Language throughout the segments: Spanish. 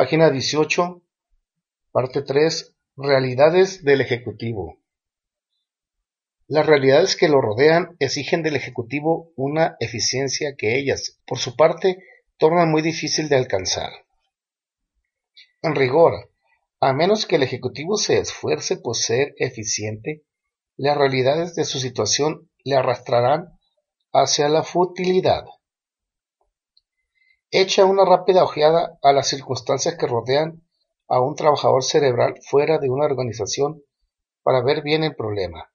Página 18, parte 3, Realidades del Ejecutivo. Las realidades que lo rodean exigen del Ejecutivo una eficiencia que ellas, por su parte, tornan muy difícil de alcanzar. En rigor, a menos que el Ejecutivo se esfuerce por ser eficiente, las realidades de su situación le arrastrarán hacia la futilidad. Echa una rápida ojeada a las circunstancias que rodean a un trabajador cerebral fuera de una organización para ver bien el problema.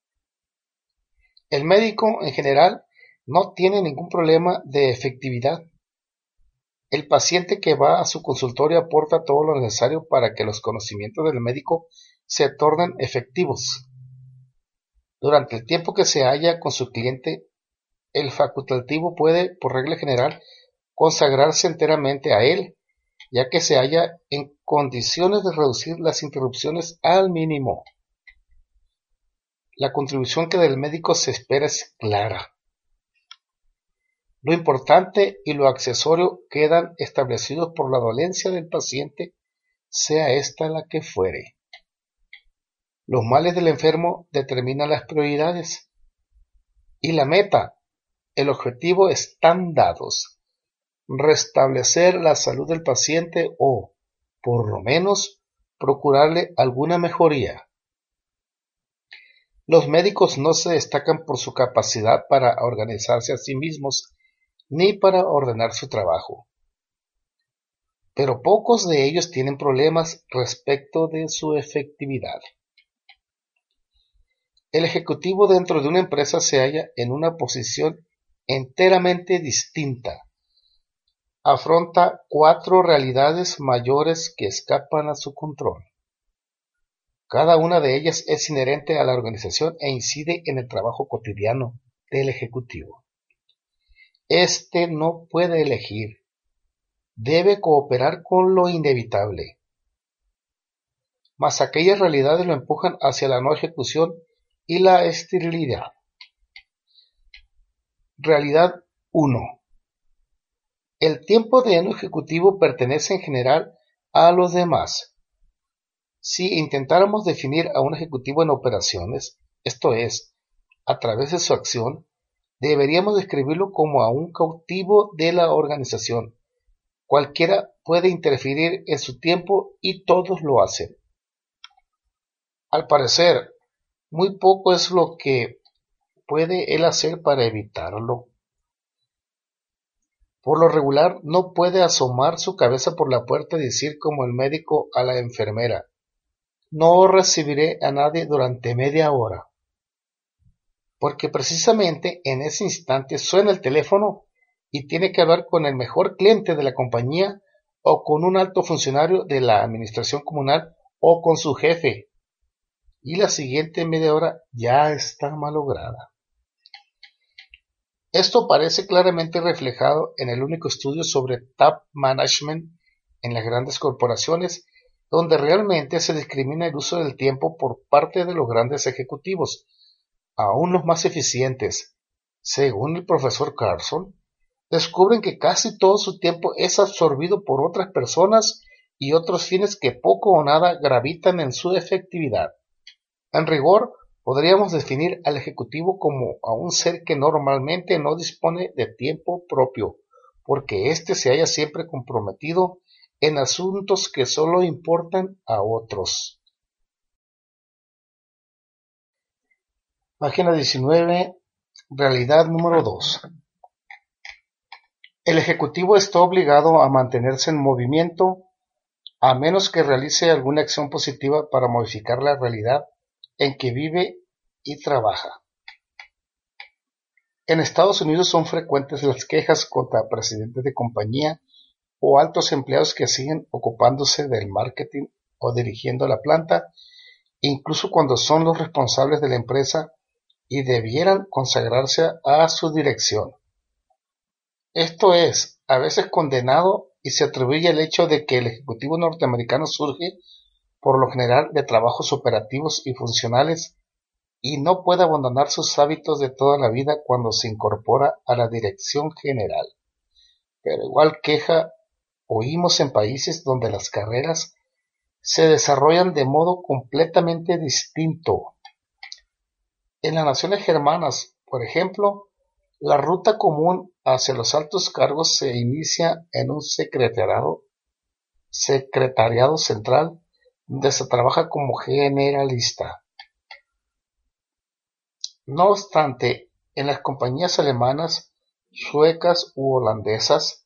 El médico, en general, no tiene ningún problema de efectividad. El paciente que va a su consultorio aporta todo lo necesario para que los conocimientos del médico se tornen efectivos. Durante el tiempo que se halla con su cliente, el facultativo puede, por regla general, consagrarse enteramente a él, ya que se halla en condiciones de reducir las interrupciones al mínimo. La contribución que del médico se espera es clara. Lo importante y lo accesorio quedan establecidos por la dolencia del paciente, sea esta la que fuere. Los males del enfermo determinan las prioridades y la meta, el objetivo están dados restablecer la salud del paciente o, por lo menos, procurarle alguna mejoría. Los médicos no se destacan por su capacidad para organizarse a sí mismos ni para ordenar su trabajo. Pero pocos de ellos tienen problemas respecto de su efectividad. El ejecutivo dentro de una empresa se halla en una posición enteramente distinta afronta cuatro realidades mayores que escapan a su control. Cada una de ellas es inherente a la organización e incide en el trabajo cotidiano del Ejecutivo. Este no puede elegir, debe cooperar con lo inevitable. Mas aquellas realidades lo empujan hacia la no ejecución y la esterilidad. Realidad 1. El tiempo de un ejecutivo pertenece en general a los demás. Si intentáramos definir a un ejecutivo en operaciones, esto es, a través de su acción, deberíamos describirlo como a un cautivo de la organización. Cualquiera puede interferir en su tiempo y todos lo hacen. Al parecer, muy poco es lo que puede él hacer para evitarlo. Por lo regular no puede asomar su cabeza por la puerta y decir como el médico a la enfermera No recibiré a nadie durante media hora. Porque precisamente en ese instante suena el teléfono y tiene que hablar con el mejor cliente de la compañía o con un alto funcionario de la administración comunal o con su jefe. Y la siguiente media hora ya está malograda. Esto parece claramente reflejado en el único estudio sobre top management en las grandes corporaciones, donde realmente se discrimina el uso del tiempo por parte de los grandes ejecutivos, aún los más eficientes. Según el profesor Carlson, descubren que casi todo su tiempo es absorbido por otras personas y otros fines que poco o nada gravitan en su efectividad. En rigor, Podríamos definir al ejecutivo como a un ser que normalmente no dispone de tiempo propio, porque éste se haya siempre comprometido en asuntos que solo importan a otros. Página 19. Realidad número 2. El Ejecutivo está obligado a mantenerse en movimiento a menos que realice alguna acción positiva para modificar la realidad en que vive y trabaja. En Estados Unidos son frecuentes las quejas contra presidentes de compañía o altos empleados que siguen ocupándose del marketing o dirigiendo la planta, incluso cuando son los responsables de la empresa y debieran consagrarse a su dirección. Esto es a veces condenado y se atribuye el hecho de que el Ejecutivo norteamericano surge, por lo general, de trabajos operativos y funcionales y no puede abandonar sus hábitos de toda la vida cuando se incorpora a la dirección general. Pero igual queja oímos en países donde las carreras se desarrollan de modo completamente distinto. En las naciones germanas, por ejemplo, la ruta común hacia los altos cargos se inicia en un secretariado, secretariado central donde se trabaja como generalista. No obstante, en las compañías alemanas, suecas u holandesas,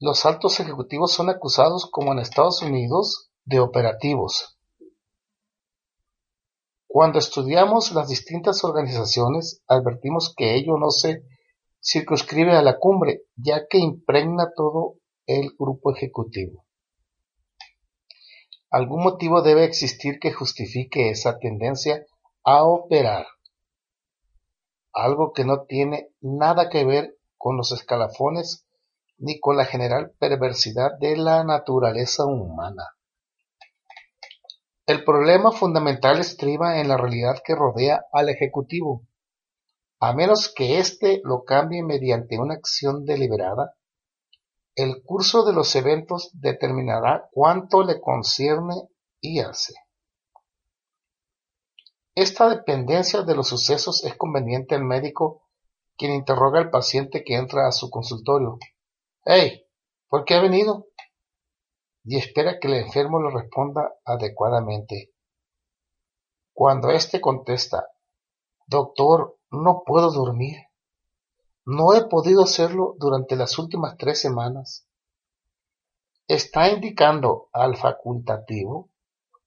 los altos ejecutivos son acusados, como en Estados Unidos, de operativos. Cuando estudiamos las distintas organizaciones, advertimos que ello no se circunscribe a la cumbre, ya que impregna todo el grupo ejecutivo. Algún motivo debe existir que justifique esa tendencia a operar, algo que no tiene nada que ver con los escalafones ni con la general perversidad de la naturaleza humana. El problema fundamental estriba en la realidad que rodea al Ejecutivo, a menos que éste lo cambie mediante una acción deliberada, el curso de los eventos determinará cuánto le concierne y hace. Esta dependencia de los sucesos es conveniente al médico quien interroga al paciente que entra a su consultorio. Hey, ¿por qué ha venido? Y espera que el enfermo le responda adecuadamente. Cuando éste contesta, Doctor, no puedo dormir. No he podido hacerlo durante las últimas tres semanas. Está indicando al facultativo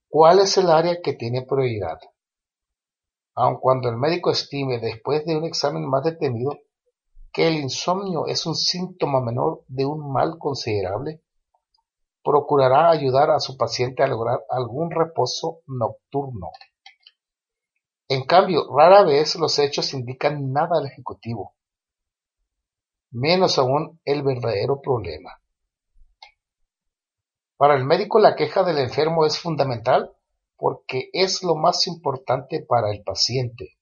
cuál es el área que tiene prioridad. Aun cuando el médico estime después de un examen más detenido que el insomnio es un síntoma menor de un mal considerable, procurará ayudar a su paciente a lograr algún reposo nocturno. En cambio, rara vez los hechos indican nada al ejecutivo, menos aún el verdadero problema. Para el médico la queja del enfermo es fundamental porque es lo más importante para el paciente.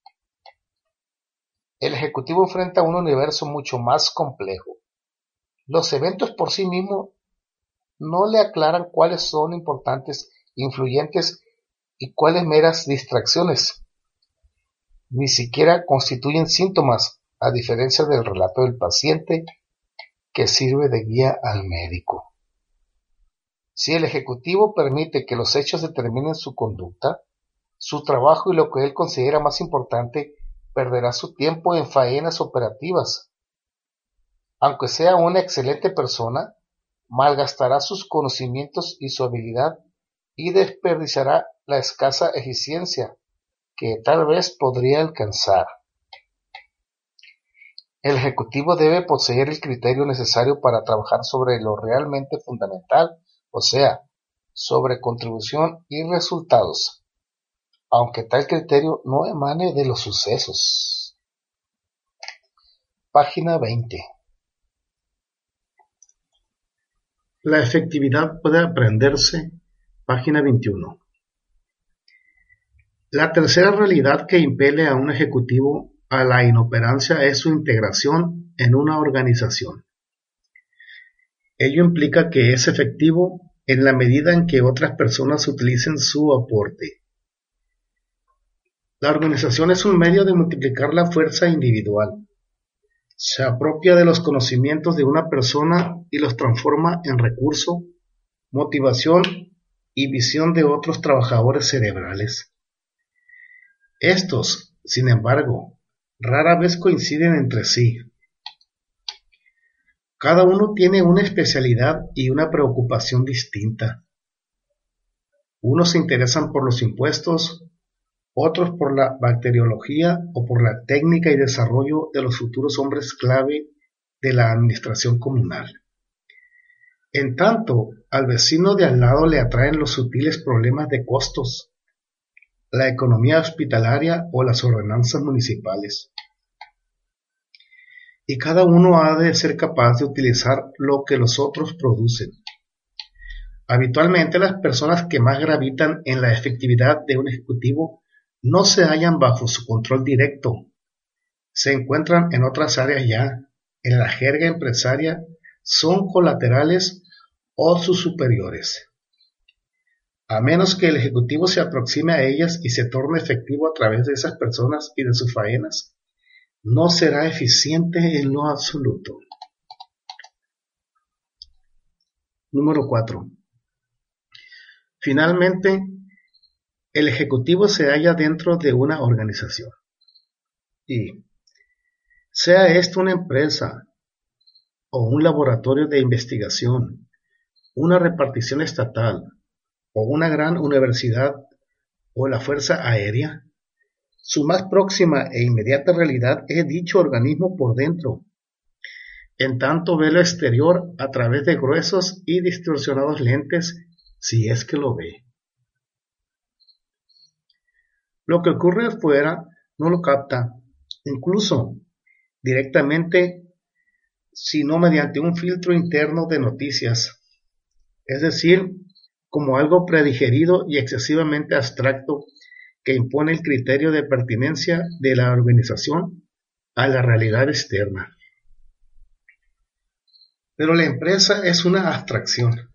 El ejecutivo enfrenta un universo mucho más complejo. Los eventos por sí mismos no le aclaran cuáles son importantes, influyentes y cuáles meras distracciones ni siquiera constituyen síntomas, a diferencia del relato del paciente que sirve de guía al médico. Si el Ejecutivo permite que los hechos determinen su conducta, su trabajo y lo que él considera más importante perderá su tiempo en faenas operativas. Aunque sea una excelente persona, malgastará sus conocimientos y su habilidad y desperdiciará la escasa eficiencia que tal vez podría alcanzar. El Ejecutivo debe poseer el criterio necesario para trabajar sobre lo realmente fundamental, o sea, sobre contribución y resultados, aunque tal criterio no emane de los sucesos. Página 20. La efectividad puede aprenderse. Página 21. La tercera realidad que impele a un ejecutivo a la inoperancia es su integración en una organización. Ello implica que es efectivo en la medida en que otras personas utilicen su aporte. La organización es un medio de multiplicar la fuerza individual. Se apropia de los conocimientos de una persona y los transforma en recurso, motivación y visión de otros trabajadores cerebrales. Estos, sin embargo, rara vez coinciden entre sí. Cada uno tiene una especialidad y una preocupación distinta. Unos se interesan por los impuestos, otros por la bacteriología o por la técnica y desarrollo de los futuros hombres clave de la administración comunal. En tanto, al vecino de al lado le atraen los sutiles problemas de costos, la economía hospitalaria o las ordenanzas municipales. Y cada uno ha de ser capaz de utilizar lo que los otros producen. Habitualmente las personas que más gravitan en la efectividad de un ejecutivo no se hallan bajo su control directo. Se encuentran en otras áreas ya, en la jerga empresaria, son colaterales o sus superiores. A menos que el Ejecutivo se aproxime a ellas y se torne efectivo a través de esas personas y de sus faenas, no será eficiente en lo absoluto. Número 4. Finalmente, el Ejecutivo se halla dentro de una organización. Y, sea esto una empresa o un laboratorio de investigación, una repartición estatal o una gran universidad o la Fuerza Aérea, su más próxima e inmediata realidad es dicho organismo por dentro, en tanto ve lo exterior a través de gruesos y distorsionados lentes, si es que lo ve. Lo que ocurre afuera no lo capta, incluso directamente, sino mediante un filtro interno de noticias, es decir, como algo predigerido y excesivamente abstracto que impone el criterio de pertinencia de la organización a la realidad externa. Pero la empresa es una abstracción.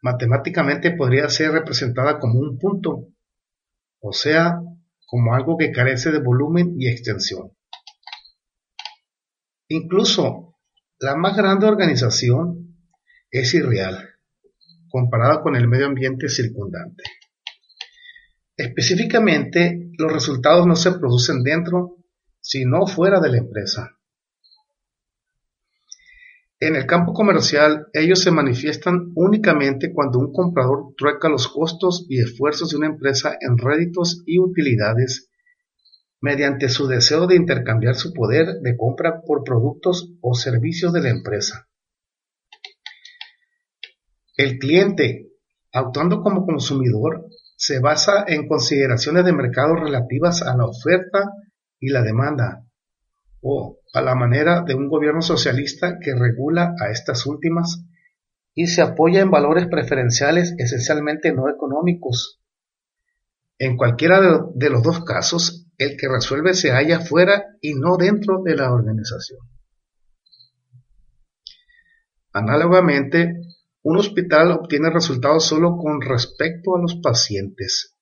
Matemáticamente podría ser representada como un punto, o sea, como algo que carece de volumen y extensión. Incluso la más grande organización es irreal comparada con el medio ambiente circundante. Específicamente, los resultados no se producen dentro, sino fuera de la empresa. En el campo comercial, ellos se manifiestan únicamente cuando un comprador trueca los costos y esfuerzos de una empresa en réditos y utilidades mediante su deseo de intercambiar su poder de compra por productos o servicios de la empresa. El cliente, actuando como consumidor, se basa en consideraciones de mercado relativas a la oferta y la demanda, o a la manera de un gobierno socialista que regula a estas últimas y se apoya en valores preferenciales esencialmente no económicos. En cualquiera de los dos casos, el que resuelve se halla fuera y no dentro de la organización. Análogamente, un hospital obtiene resultados solo con respecto a los pacientes,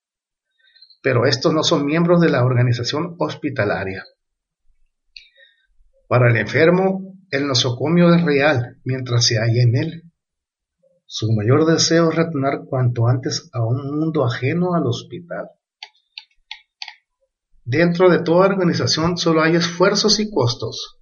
pero estos no son miembros de la organización hospitalaria. Para el enfermo, el nosocomio es real mientras se halla en él. Su mayor deseo es retornar cuanto antes a un mundo ajeno al hospital. Dentro de toda organización solo hay esfuerzos y costos.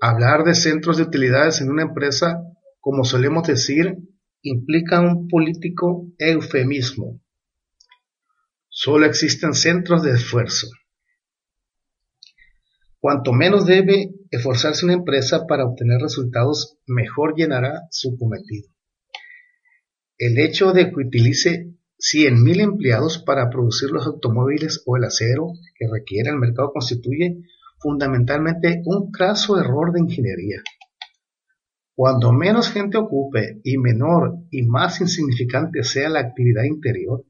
Hablar de centros de utilidades en una empresa, como solemos decir, implica un político eufemismo. Solo existen centros de esfuerzo. Cuanto menos debe esforzarse una empresa para obtener resultados, mejor llenará su cometido. El hecho de que utilice 100.000 empleados para producir los automóviles o el acero que requiere el mercado constituye fundamentalmente un craso error de ingeniería. Cuando menos gente ocupe y menor y más insignificante sea la actividad interior,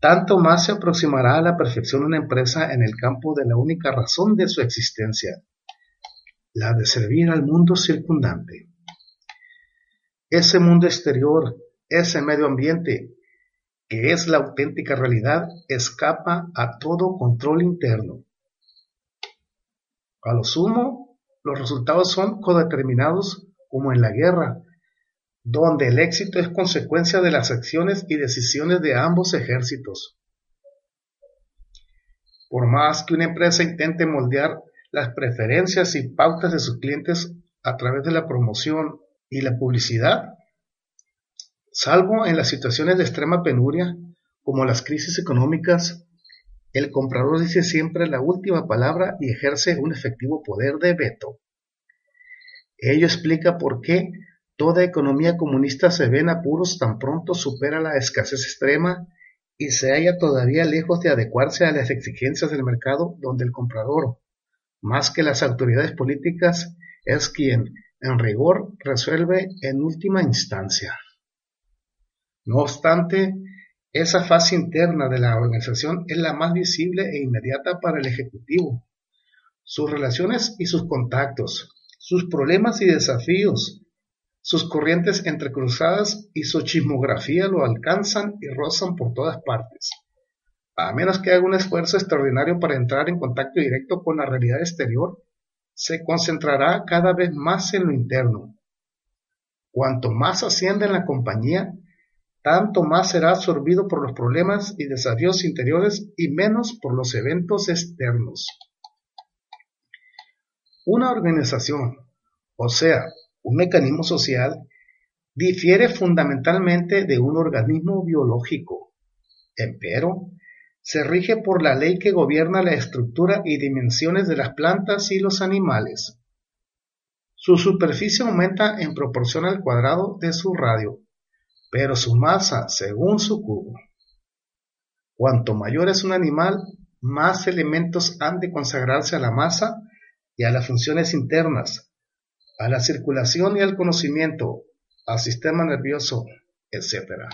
tanto más se aproximará a la perfección una empresa en el campo de la única razón de su existencia, la de servir al mundo circundante. Ese mundo exterior, ese medio ambiente, que es la auténtica realidad, escapa a todo control interno. A lo sumo, los resultados son codeterminados como en la guerra, donde el éxito es consecuencia de las acciones y decisiones de ambos ejércitos. Por más que una empresa intente moldear las preferencias y pautas de sus clientes a través de la promoción y la publicidad, salvo en las situaciones de extrema penuria, como las crisis económicas, el comprador dice siempre la última palabra y ejerce un efectivo poder de veto. Ello explica por qué toda economía comunista se ve en apuros tan pronto supera la escasez extrema y se halla todavía lejos de adecuarse a las exigencias del mercado donde el comprador, más que las autoridades políticas, es quien, en rigor, resuelve en última instancia. No obstante, esa fase interna de la organización es la más visible e inmediata para el Ejecutivo. Sus relaciones y sus contactos, sus problemas y desafíos, sus corrientes entrecruzadas y su chismografía lo alcanzan y rozan por todas partes. A menos que haga un esfuerzo extraordinario para entrar en contacto directo con la realidad exterior, se concentrará cada vez más en lo interno. Cuanto más asciende en la compañía, tanto más será absorbido por los problemas y desafíos interiores y menos por los eventos externos. Una organización, o sea, un mecanismo social difiere fundamentalmente de un organismo biológico. Empero, se rige por la ley que gobierna la estructura y dimensiones de las plantas y los animales. Su superficie aumenta en proporción al cuadrado de su radio, pero su masa según su cubo. Cuanto mayor es un animal, más elementos han de consagrarse a la masa y a las funciones internas, a la circulación y al conocimiento, al sistema nervioso, etc.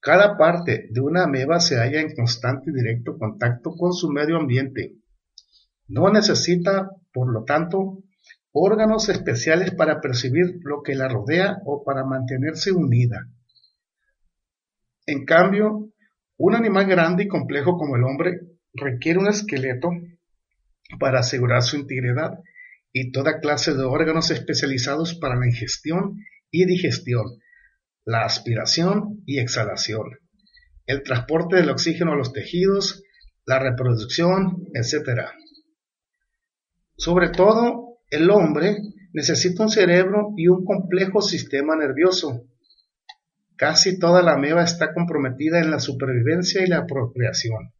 Cada parte de una ameba se halla en constante y directo contacto con su medio ambiente. No necesita, por lo tanto, órganos especiales para percibir lo que la rodea o para mantenerse unida. En cambio, un animal grande y complejo como el hombre requiere un esqueleto para asegurar su integridad y toda clase de órganos especializados para la ingestión y digestión, la aspiración y exhalación, el transporte del oxígeno a los tejidos, la reproducción, etc. Sobre todo, el hombre necesita un cerebro y un complejo sistema nervioso. Casi toda la ameba está comprometida en la supervivencia y la procreación.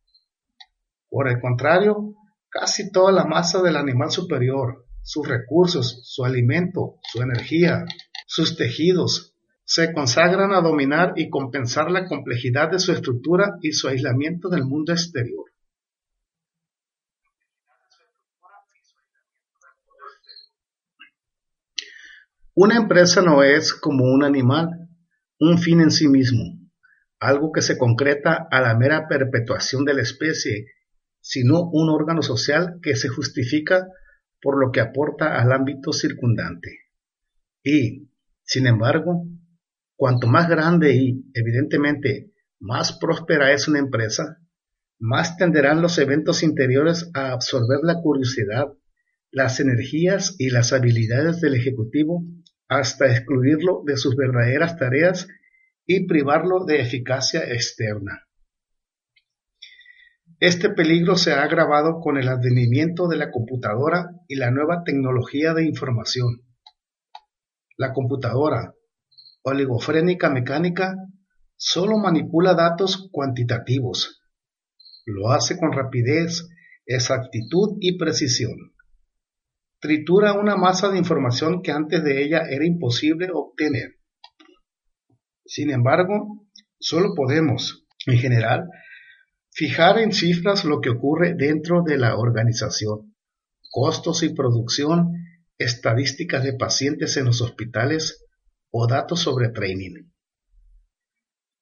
Por el contrario, casi toda la masa del animal superior, sus recursos, su alimento, su energía, sus tejidos, se consagran a dominar y compensar la complejidad de su estructura y su aislamiento del mundo exterior. Una empresa no es como un animal, un fin en sí mismo, algo que se concreta a la mera perpetuación de la especie sino un órgano social que se justifica por lo que aporta al ámbito circundante. Y, sin embargo, cuanto más grande y, evidentemente, más próspera es una empresa, más tenderán los eventos interiores a absorber la curiosidad, las energías y las habilidades del Ejecutivo hasta excluirlo de sus verdaderas tareas y privarlo de eficacia externa. Este peligro se ha agravado con el advenimiento de la computadora y la nueva tecnología de información. La computadora, oligofrénica mecánica, solo manipula datos cuantitativos. Lo hace con rapidez, exactitud y precisión. Tritura una masa de información que antes de ella era imposible obtener. Sin embargo, solo podemos, en general, Fijar en cifras lo que ocurre dentro de la organización, costos y producción, estadísticas de pacientes en los hospitales o datos sobre training.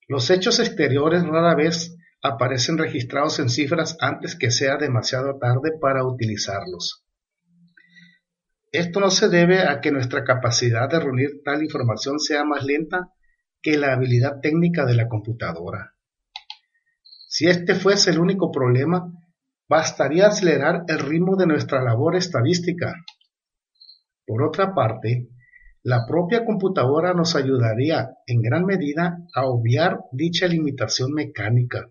Los hechos exteriores rara vez aparecen registrados en cifras antes que sea demasiado tarde para utilizarlos. Esto no se debe a que nuestra capacidad de reunir tal información sea más lenta que la habilidad técnica de la computadora. Si este fuese el único problema, bastaría acelerar el ritmo de nuestra labor estadística. Por otra parte, la propia computadora nos ayudaría en gran medida a obviar dicha limitación mecánica.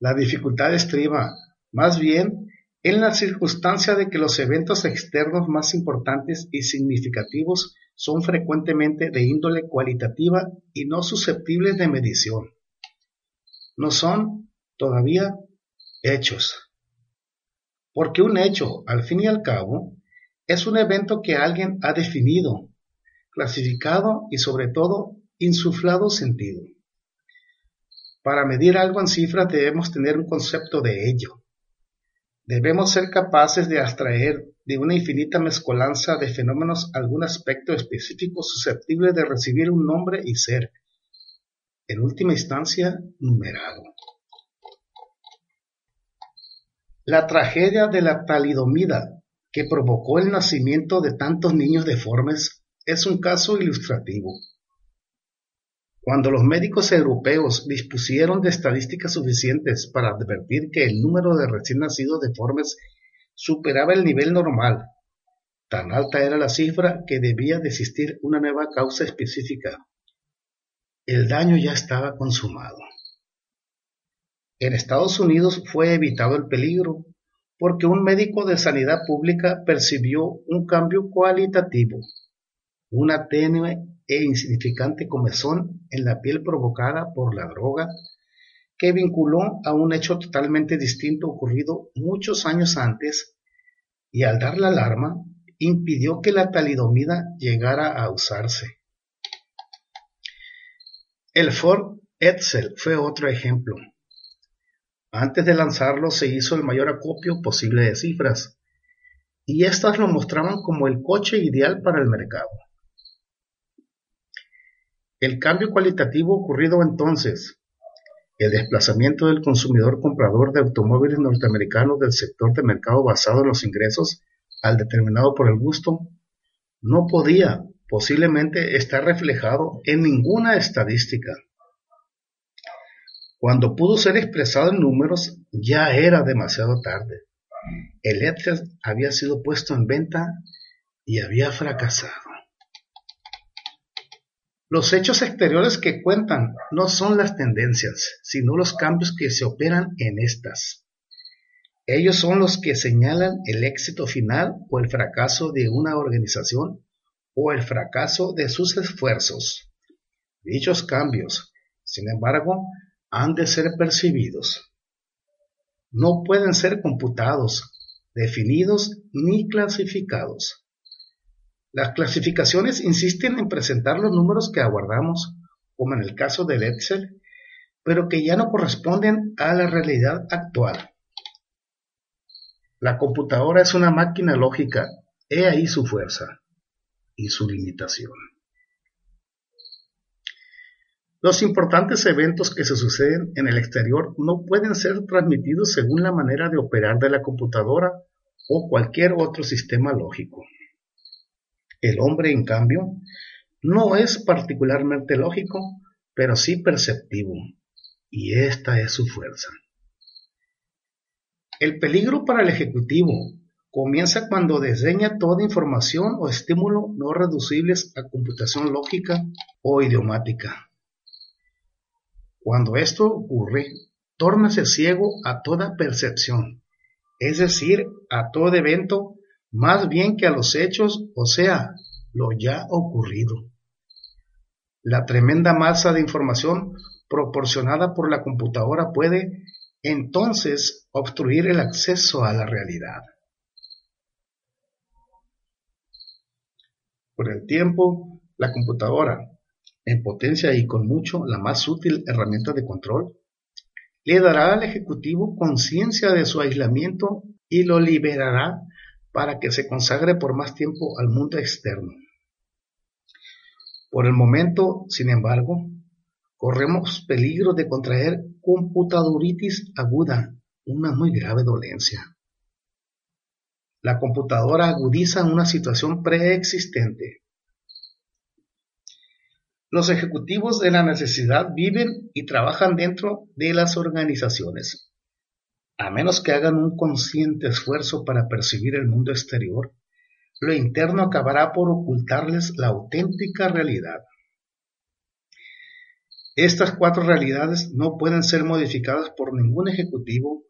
La dificultad estriba, más bien, en la circunstancia de que los eventos externos más importantes y significativos son frecuentemente de índole cualitativa y no susceptibles de medición. No son, todavía, hechos. Porque un hecho, al fin y al cabo, es un evento que alguien ha definido, clasificado y sobre todo insuflado sentido. Para medir algo en cifras debemos tener un concepto de ello. Debemos ser capaces de abstraer de una infinita mezcolanza de fenómenos algún aspecto específico susceptible de recibir un nombre y ser, en última instancia, numerado. La tragedia de la talidomida que provocó el nacimiento de tantos niños deformes es un caso ilustrativo. Cuando los médicos europeos dispusieron de estadísticas suficientes para advertir que el número de recién nacidos deformes superaba el nivel normal, tan alta era la cifra que debía de existir una nueva causa específica. El daño ya estaba consumado. En Estados Unidos fue evitado el peligro porque un médico de sanidad pública percibió un cambio cualitativo, una tenue e insignificante comezón en la piel provocada por la droga que vinculó a un hecho totalmente distinto ocurrido muchos años antes y al dar la alarma impidió que la talidomida llegara a usarse. El Ford Edsel fue otro ejemplo. Antes de lanzarlo se hizo el mayor acopio posible de cifras, y éstas lo mostraban como el coche ideal para el mercado. El cambio cualitativo ocurrido entonces, el desplazamiento del consumidor comprador de automóviles norteamericanos del sector de mercado basado en los ingresos al determinado por el gusto, no podía posiblemente estar reflejado en ninguna estadística. Cuando pudo ser expresado en números, ya era demasiado tarde. El Excel había sido puesto en venta y había fracasado. Los hechos exteriores que cuentan no son las tendencias, sino los cambios que se operan en estas. Ellos son los que señalan el éxito final o el fracaso de una organización o el fracaso de sus esfuerzos. Dichos cambios, sin embargo, han de ser percibidos. No pueden ser computados, definidos ni clasificados. Las clasificaciones insisten en presentar los números que aguardamos, como en el caso del Excel, pero que ya no corresponden a la realidad actual. La computadora es una máquina lógica, he ahí su fuerza y su limitación. Los importantes eventos que se suceden en el exterior no pueden ser transmitidos según la manera de operar de la computadora o cualquier otro sistema lógico. El hombre, en cambio, no es particularmente lógico, pero sí perceptivo, y esta es su fuerza. El peligro para el ejecutivo comienza cuando desdeña toda información o estímulo no reducibles a computación lógica o idiomática. Cuando esto ocurre, tórnase ciego a toda percepción, es decir, a todo evento, más bien que a los hechos, o sea, lo ya ocurrido. La tremenda masa de información proporcionada por la computadora puede entonces obstruir el acceso a la realidad. Por el tiempo, la computadora, en potencia y con mucho la más útil herramienta de control, le dará al Ejecutivo conciencia de su aislamiento y lo liberará para que se consagre por más tiempo al mundo externo. Por el momento, sin embargo, corremos peligro de contraer computadoritis aguda, una muy grave dolencia. La computadora agudiza una situación preexistente los ejecutivos de la necesidad viven y trabajan dentro de las organizaciones. A menos que hagan un consciente esfuerzo para percibir el mundo exterior, lo interno acabará por ocultarles la auténtica realidad. Estas cuatro realidades no pueden ser modificadas por ningún ejecutivo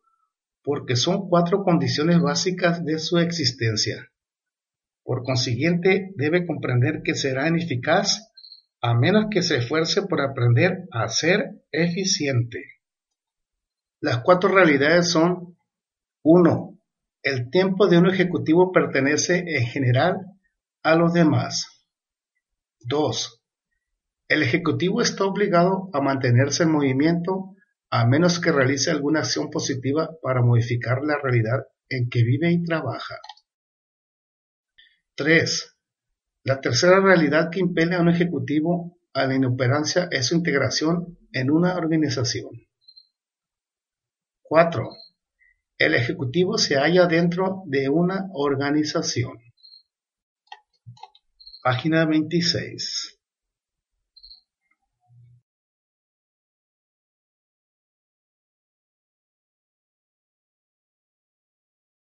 porque son cuatro condiciones básicas de su existencia. Por consiguiente, debe comprender que será ineficaz a menos que se esfuerce por aprender a ser eficiente. Las cuatro realidades son 1. El tiempo de un ejecutivo pertenece en general a los demás. 2. El ejecutivo está obligado a mantenerse en movimiento a menos que realice alguna acción positiva para modificar la realidad en que vive y trabaja. 3. La tercera realidad que impele a un ejecutivo a la inoperancia es su integración en una organización. 4. El ejecutivo se halla dentro de una organización. Página 26.